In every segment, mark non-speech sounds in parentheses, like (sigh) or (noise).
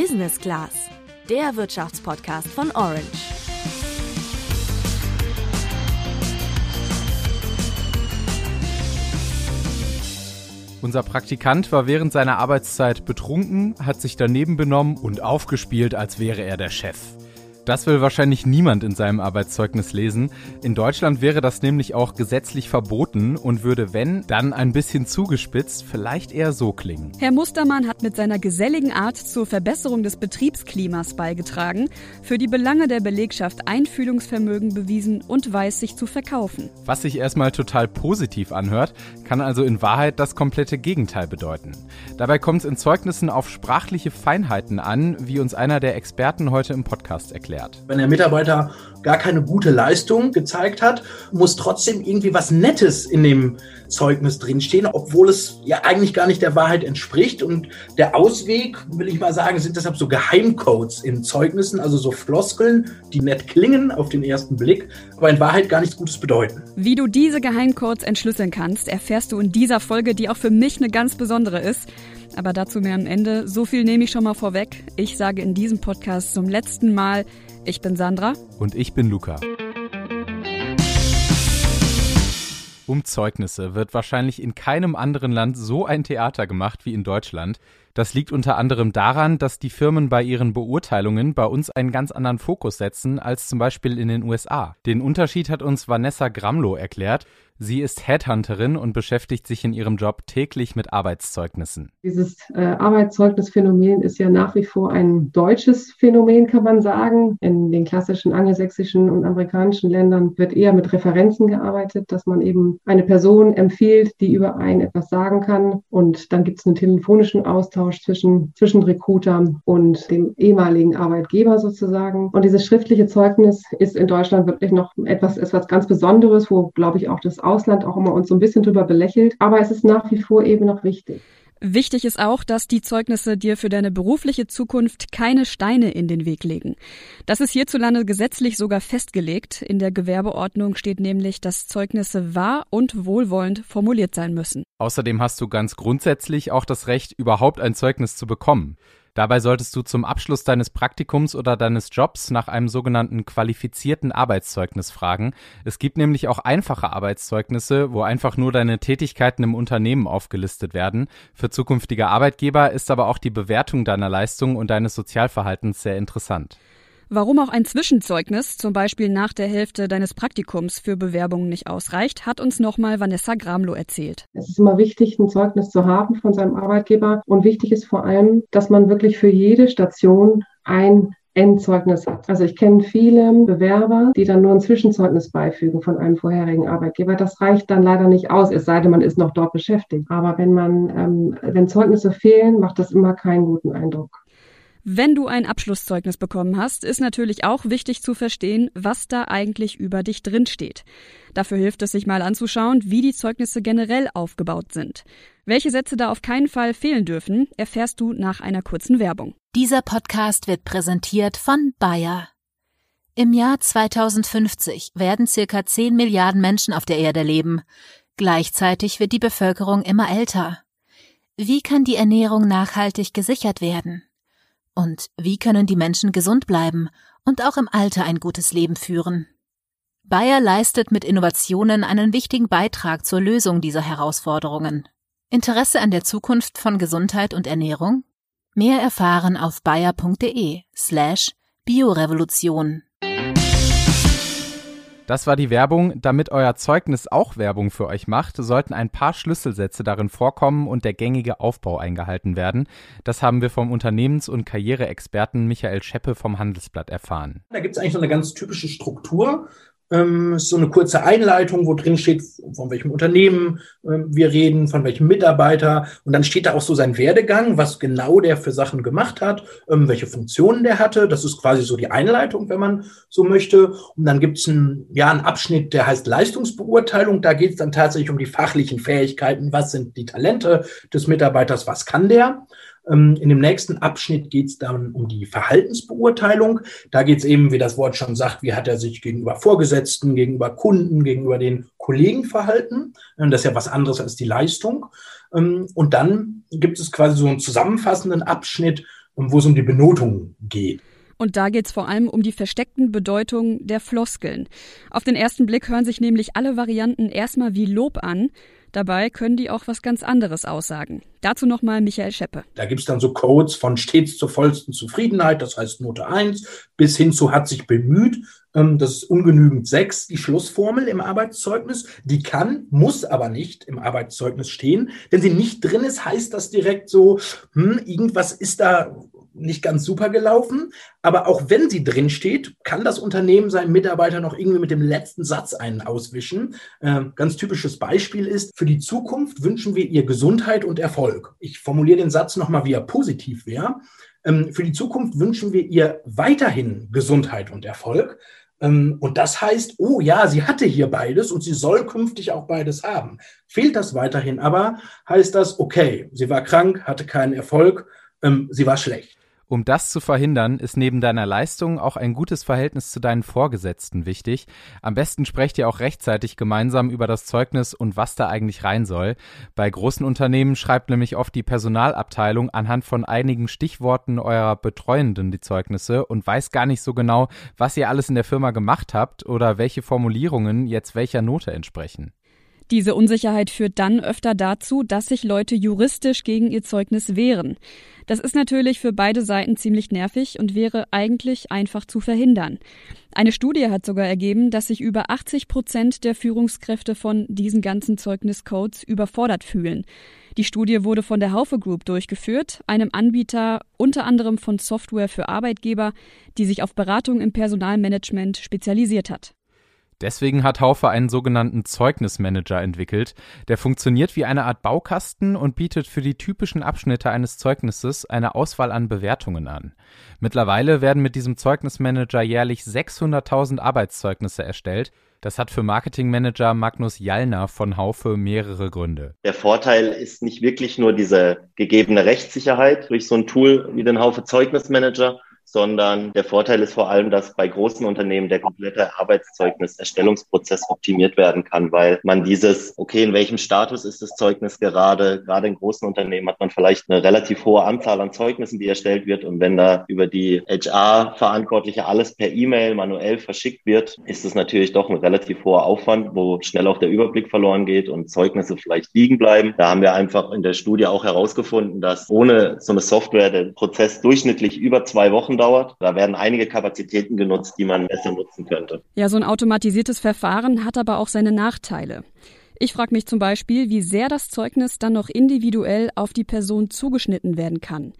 Business Class, der Wirtschaftspodcast von Orange. Unser Praktikant war während seiner Arbeitszeit betrunken, hat sich daneben benommen und aufgespielt, als wäre er der Chef. Das will wahrscheinlich niemand in seinem Arbeitszeugnis lesen. In Deutschland wäre das nämlich auch gesetzlich verboten und würde, wenn, dann ein bisschen zugespitzt, vielleicht eher so klingen. Herr Mustermann hat mit seiner geselligen Art zur Verbesserung des Betriebsklimas beigetragen, für die Belange der Belegschaft Einfühlungsvermögen bewiesen und weiß sich zu verkaufen. Was sich erstmal total positiv anhört, kann also in Wahrheit das komplette Gegenteil bedeuten. Dabei kommt es in Zeugnissen auf sprachliche Feinheiten an, wie uns einer der Experten heute im Podcast erklärt erklärt. Wenn der Mitarbeiter gar keine gute Leistung gezeigt hat, muss trotzdem irgendwie was Nettes in dem Zeugnis drinstehen, obwohl es ja eigentlich gar nicht der Wahrheit entspricht. Und der Ausweg, will ich mal sagen, sind deshalb so Geheimcodes in Zeugnissen, also so Floskeln, die nett klingen auf den ersten Blick, aber in Wahrheit gar nichts Gutes bedeuten. Wie du diese Geheimcodes entschlüsseln kannst, erfährst du in dieser Folge, die auch für mich eine ganz besondere ist. Aber dazu mehr am Ende. So viel nehme ich schon mal vorweg. Ich sage in diesem Podcast zum letzten Mal, ich bin Sandra. Und ich bin Luca. Um Zeugnisse wird wahrscheinlich in keinem anderen Land so ein Theater gemacht wie in Deutschland. Das liegt unter anderem daran, dass die Firmen bei ihren Beurteilungen bei uns einen ganz anderen Fokus setzen als zum Beispiel in den USA. Den Unterschied hat uns Vanessa Gramlow erklärt. Sie ist Headhunterin und beschäftigt sich in ihrem Job täglich mit Arbeitszeugnissen. Dieses äh, Arbeitszeugnisphänomen ist ja nach wie vor ein deutsches Phänomen, kann man sagen. In den klassischen angelsächsischen und amerikanischen Ländern wird eher mit Referenzen gearbeitet, dass man eben eine Person empfiehlt, die über einen etwas sagen kann. Und dann gibt es einen telefonischen Austausch zwischen, zwischen Recruiter und dem ehemaligen Arbeitgeber sozusagen. Und dieses schriftliche Zeugnis ist in Deutschland wirklich noch etwas, etwas ganz Besonderes, wo, glaube ich, auch das Ausland auch immer uns so ein bisschen drüber belächelt. Aber es ist nach wie vor eben noch wichtig. Wichtig ist auch, dass die Zeugnisse dir für deine berufliche Zukunft keine Steine in den Weg legen. Das ist hierzulande gesetzlich sogar festgelegt. In der Gewerbeordnung steht nämlich, dass Zeugnisse wahr und wohlwollend formuliert sein müssen. Außerdem hast du ganz grundsätzlich auch das Recht, überhaupt ein Zeugnis zu bekommen. Dabei solltest du zum Abschluss deines Praktikums oder deines Jobs nach einem sogenannten qualifizierten Arbeitszeugnis fragen. Es gibt nämlich auch einfache Arbeitszeugnisse, wo einfach nur deine Tätigkeiten im Unternehmen aufgelistet werden. Für zukünftige Arbeitgeber ist aber auch die Bewertung deiner Leistung und deines Sozialverhaltens sehr interessant. Warum auch ein Zwischenzeugnis, zum Beispiel nach der Hälfte deines Praktikums, für Bewerbungen nicht ausreicht, hat uns nochmal Vanessa Gramlow erzählt. Es ist immer wichtig, ein Zeugnis zu haben von seinem Arbeitgeber. Und wichtig ist vor allem, dass man wirklich für jede Station ein Endzeugnis hat. Also ich kenne viele Bewerber, die dann nur ein Zwischenzeugnis beifügen von einem vorherigen Arbeitgeber. Das reicht dann leider nicht aus, es sei denn, man ist noch dort beschäftigt. Aber wenn man, ähm, wenn Zeugnisse fehlen, macht das immer keinen guten Eindruck. Wenn du ein Abschlusszeugnis bekommen hast, ist natürlich auch wichtig zu verstehen, was da eigentlich über dich drinsteht. Dafür hilft es sich mal anzuschauen, wie die Zeugnisse generell aufgebaut sind. Welche Sätze da auf keinen Fall fehlen dürfen, erfährst du nach einer kurzen Werbung. Dieser Podcast wird präsentiert von Bayer. Im Jahr 2050 werden circa 10 Milliarden Menschen auf der Erde leben. Gleichzeitig wird die Bevölkerung immer älter. Wie kann die Ernährung nachhaltig gesichert werden? Und wie können die Menschen gesund bleiben und auch im Alter ein gutes Leben führen? Bayer leistet mit Innovationen einen wichtigen Beitrag zur Lösung dieser Herausforderungen. Interesse an der Zukunft von Gesundheit und Ernährung? Mehr erfahren auf bayer.de slash Biorevolution. Das war die Werbung. Damit euer Zeugnis auch Werbung für euch macht, sollten ein paar Schlüsselsätze darin vorkommen und der gängige Aufbau eingehalten werden. Das haben wir vom Unternehmens- und Karriereexperten Michael Scheppe vom Handelsblatt erfahren. Da gibt es eigentlich so eine ganz typische Struktur ähm, so eine kurze Einleitung, wo drin steht, von welchem Unternehmen ähm, wir reden, von welchem Mitarbeiter. Und dann steht da auch so sein Werdegang, was genau der für Sachen gemacht hat, ähm, welche Funktionen der hatte. Das ist quasi so die Einleitung, wenn man so möchte. Und dann gibt's einen, ja, einen Abschnitt, der heißt Leistungsbeurteilung. Da geht es dann tatsächlich um die fachlichen Fähigkeiten. Was sind die Talente des Mitarbeiters? Was kann der? Ähm, in dem nächsten Abschnitt geht es dann um die Verhaltensbeurteilung. Da geht es eben, wie das Wort schon sagt, wie hat er sich gegenüber Vorgesetzten, gegenüber Kunden, gegenüber den Kollegen verhalten. Ähm, das ist ja was anderes als die Leistung. Ähm, und dann gibt es quasi so einen zusammenfassenden Abschnitt, wo es um die Benotung geht. Und da geht es vor allem um die versteckten Bedeutungen der Floskeln. Auf den ersten Blick hören sich nämlich alle Varianten erstmal wie Lob an. Dabei können die auch was ganz anderes aussagen. Dazu nochmal Michael Scheppe. Da gibt es dann so Codes von stets zur vollsten Zufriedenheit, das heißt Note 1, bis hin zu hat sich bemüht. Ähm, das ist ungenügend 6, die Schlussformel im Arbeitszeugnis. Die kann, muss aber nicht im Arbeitszeugnis stehen. Wenn sie nicht drin ist, heißt das direkt so, hm, irgendwas ist da nicht ganz super gelaufen. Aber auch wenn sie drin steht, kann das Unternehmen seinen Mitarbeiter noch irgendwie mit dem letzten Satz einen auswischen. Ähm, ganz typisches Beispiel ist, für die Zukunft wünschen wir ihr Gesundheit und Erfolg. Ich formuliere den Satz nochmal, wie er positiv wäre. Ähm, für die Zukunft wünschen wir ihr weiterhin Gesundheit und Erfolg. Ähm, und das heißt, oh ja, sie hatte hier beides und sie soll künftig auch beides haben. Fehlt das weiterhin aber, heißt das, okay, sie war krank, hatte keinen Erfolg, ähm, sie war schlecht. Um das zu verhindern, ist neben deiner Leistung auch ein gutes Verhältnis zu deinen Vorgesetzten wichtig. Am besten sprecht ihr auch rechtzeitig gemeinsam über das Zeugnis und was da eigentlich rein soll. Bei großen Unternehmen schreibt nämlich oft die Personalabteilung anhand von einigen Stichworten eurer Betreuenden die Zeugnisse und weiß gar nicht so genau, was ihr alles in der Firma gemacht habt oder welche Formulierungen jetzt welcher Note entsprechen. Diese Unsicherheit führt dann öfter dazu, dass sich Leute juristisch gegen ihr Zeugnis wehren. Das ist natürlich für beide Seiten ziemlich nervig und wäre eigentlich einfach zu verhindern. Eine Studie hat sogar ergeben, dass sich über 80 Prozent der Führungskräfte von diesen ganzen Zeugniscodes überfordert fühlen. Die Studie wurde von der Haufe Group durchgeführt, einem Anbieter unter anderem von Software für Arbeitgeber, die sich auf Beratung im Personalmanagement spezialisiert hat. Deswegen hat Haufe einen sogenannten Zeugnismanager entwickelt. Der funktioniert wie eine Art Baukasten und bietet für die typischen Abschnitte eines Zeugnisses eine Auswahl an Bewertungen an. Mittlerweile werden mit diesem Zeugnismanager jährlich 600.000 Arbeitszeugnisse erstellt. Das hat für Marketingmanager Magnus Jallner von Haufe mehrere Gründe. Der Vorteil ist nicht wirklich nur diese gegebene Rechtssicherheit durch so ein Tool wie den Haufe Zeugnismanager, sondern der Vorteil ist vor allem, dass bei großen Unternehmen der komplette Arbeitszeugnis-Erstellungsprozess optimiert werden kann, weil man dieses, okay, in welchem Status ist das Zeugnis gerade? Gerade in großen Unternehmen hat man vielleicht eine relativ hohe Anzahl an Zeugnissen, die erstellt wird. Und wenn da über die HR-Verantwortliche alles per E-Mail manuell verschickt wird, ist es natürlich doch ein relativ hoher Aufwand, wo schnell auch der Überblick verloren geht und Zeugnisse vielleicht liegen bleiben. Da haben wir einfach in der Studie auch herausgefunden, dass ohne so eine Software der Prozess durchschnittlich über zwei Wochen dauert. Da werden einige Kapazitäten genutzt, die man besser nutzen könnte. Ja, so ein automatisiertes Verfahren hat aber auch seine Nachteile. Ich frage mich zum Beispiel, wie sehr das Zeugnis dann noch individuell auf die Person zugeschnitten werden kann.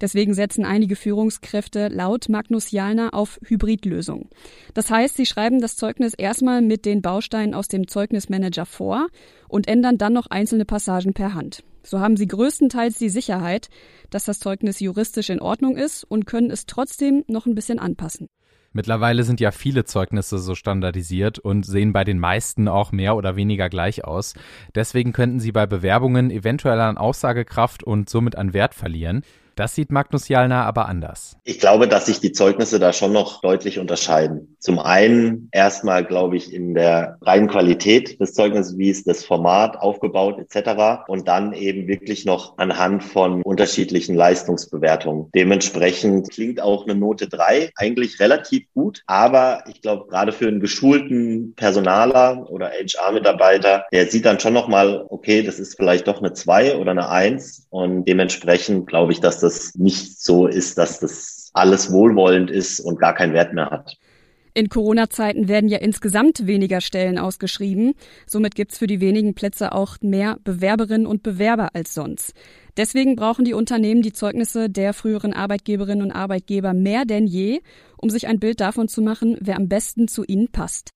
Deswegen setzen einige Führungskräfte laut Magnus Jalner auf Hybridlösungen. Das heißt, sie schreiben das Zeugnis erstmal mit den Bausteinen aus dem Zeugnismanager vor und ändern dann noch einzelne Passagen per Hand. So haben sie größtenteils die Sicherheit, dass das Zeugnis juristisch in Ordnung ist und können es trotzdem noch ein bisschen anpassen. Mittlerweile sind ja viele Zeugnisse so standardisiert und sehen bei den meisten auch mehr oder weniger gleich aus. Deswegen könnten sie bei Bewerbungen eventuell an Aussagekraft und somit an Wert verlieren. Das sieht Magnus Jalner aber anders. Ich glaube, dass sich die Zeugnisse da schon noch deutlich unterscheiden. Zum einen erstmal, glaube ich, in der reinen Qualität des Zeugnisses, wie ist das Format aufgebaut etc. Und dann eben wirklich noch anhand von unterschiedlichen Leistungsbewertungen. Dementsprechend klingt auch eine Note drei eigentlich relativ gut, aber ich glaube, gerade für einen geschulten Personaler oder HR-Mitarbeiter, der sieht dann schon nochmal, okay, das ist vielleicht doch eine zwei oder eine eins und dementsprechend glaube ich, dass das das nicht so ist, dass das alles wohlwollend ist und gar keinen Wert mehr hat. In Corona-Zeiten werden ja insgesamt weniger Stellen ausgeschrieben. Somit gibt es für die wenigen Plätze auch mehr Bewerberinnen und Bewerber als sonst. Deswegen brauchen die Unternehmen die Zeugnisse der früheren Arbeitgeberinnen und Arbeitgeber mehr denn je, um sich ein Bild davon zu machen, wer am besten zu ihnen passt.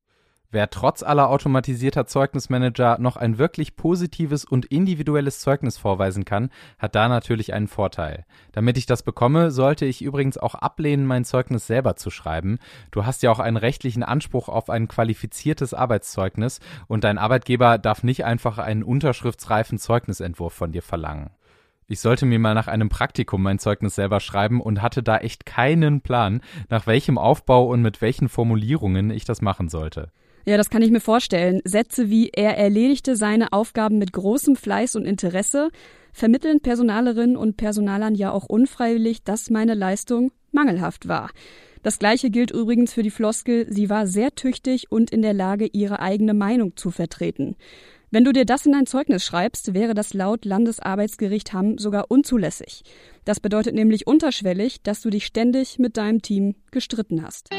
Wer trotz aller automatisierter Zeugnismanager noch ein wirklich positives und individuelles Zeugnis vorweisen kann, hat da natürlich einen Vorteil. Damit ich das bekomme, sollte ich übrigens auch ablehnen, mein Zeugnis selber zu schreiben. Du hast ja auch einen rechtlichen Anspruch auf ein qualifiziertes Arbeitszeugnis und dein Arbeitgeber darf nicht einfach einen unterschriftsreifen Zeugnisentwurf von dir verlangen. Ich sollte mir mal nach einem Praktikum mein Zeugnis selber schreiben und hatte da echt keinen Plan, nach welchem Aufbau und mit welchen Formulierungen ich das machen sollte. Ja, das kann ich mir vorstellen. Sätze wie er erledigte seine Aufgaben mit großem Fleiß und Interesse vermitteln Personalerinnen und Personalern ja auch unfreiwillig, dass meine Leistung mangelhaft war. Das gleiche gilt übrigens für die Floskel, sie war sehr tüchtig und in der Lage, ihre eigene Meinung zu vertreten. Wenn du dir das in ein Zeugnis schreibst, wäre das laut Landesarbeitsgericht Hamm sogar unzulässig. Das bedeutet nämlich unterschwellig, dass du dich ständig mit deinem Team gestritten hast.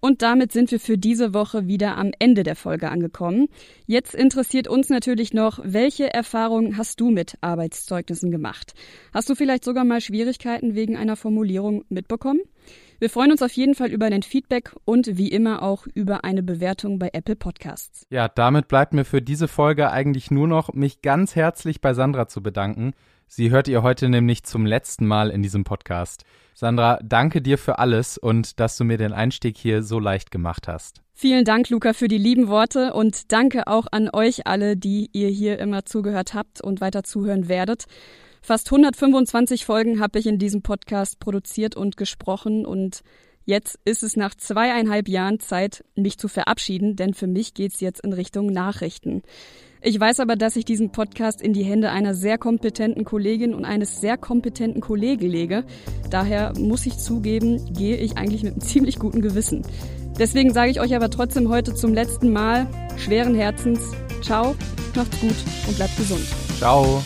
Und damit sind wir für diese Woche wieder am Ende der Folge angekommen. Jetzt interessiert uns natürlich noch, welche Erfahrungen hast du mit Arbeitszeugnissen gemacht? Hast du vielleicht sogar mal Schwierigkeiten wegen einer Formulierung mitbekommen? Wir freuen uns auf jeden Fall über dein Feedback und wie immer auch über eine Bewertung bei Apple Podcasts. Ja, damit bleibt mir für diese Folge eigentlich nur noch, mich ganz herzlich bei Sandra zu bedanken. Sie hört ihr heute nämlich zum letzten Mal in diesem Podcast. Sandra, danke dir für alles und dass du mir den Einstieg hier so leicht gemacht hast. Vielen Dank, Luca, für die lieben Worte und danke auch an euch alle, die ihr hier immer zugehört habt und weiter zuhören werdet. Fast 125 Folgen habe ich in diesem Podcast produziert und gesprochen und jetzt ist es nach zweieinhalb Jahren Zeit, mich zu verabschieden, denn für mich geht's jetzt in Richtung Nachrichten. Ich weiß aber, dass ich diesen Podcast in die Hände einer sehr kompetenten Kollegin und eines sehr kompetenten Kollegen lege. Daher muss ich zugeben, gehe ich eigentlich mit einem (laughs) ziemlich guten Gewissen. Deswegen sage ich euch aber trotzdem heute zum letzten Mal schweren Herzens, ciao, macht's gut und bleibt gesund. Ciao.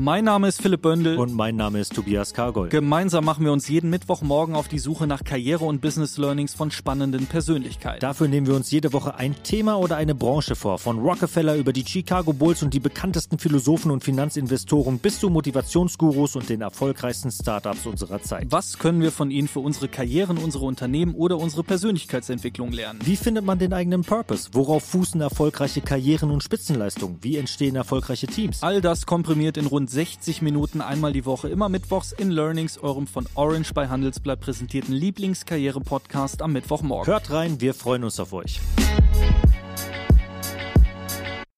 Mein Name ist Philipp Bündel. Und mein Name ist Tobias Kargold. Gemeinsam machen wir uns jeden Mittwochmorgen auf die Suche nach Karriere- und Business-Learnings von spannenden Persönlichkeiten. Dafür nehmen wir uns jede Woche ein Thema oder eine Branche vor. Von Rockefeller über die Chicago Bulls und die bekanntesten Philosophen und Finanzinvestoren bis zu Motivationsgurus und den erfolgreichsten Startups unserer Zeit. Was können wir von ihnen für unsere Karrieren, unsere Unternehmen oder unsere Persönlichkeitsentwicklung lernen? Wie findet man den eigenen Purpose? Worauf fußen erfolgreiche Karrieren und Spitzenleistungen? Wie entstehen erfolgreiche Teams? All das komprimiert in rund 60 Minuten einmal die Woche, immer mittwochs in Learnings, eurem von Orange bei Handelsblatt präsentierten Lieblingskarriere-Podcast am Mittwochmorgen. Hört rein, wir freuen uns auf euch.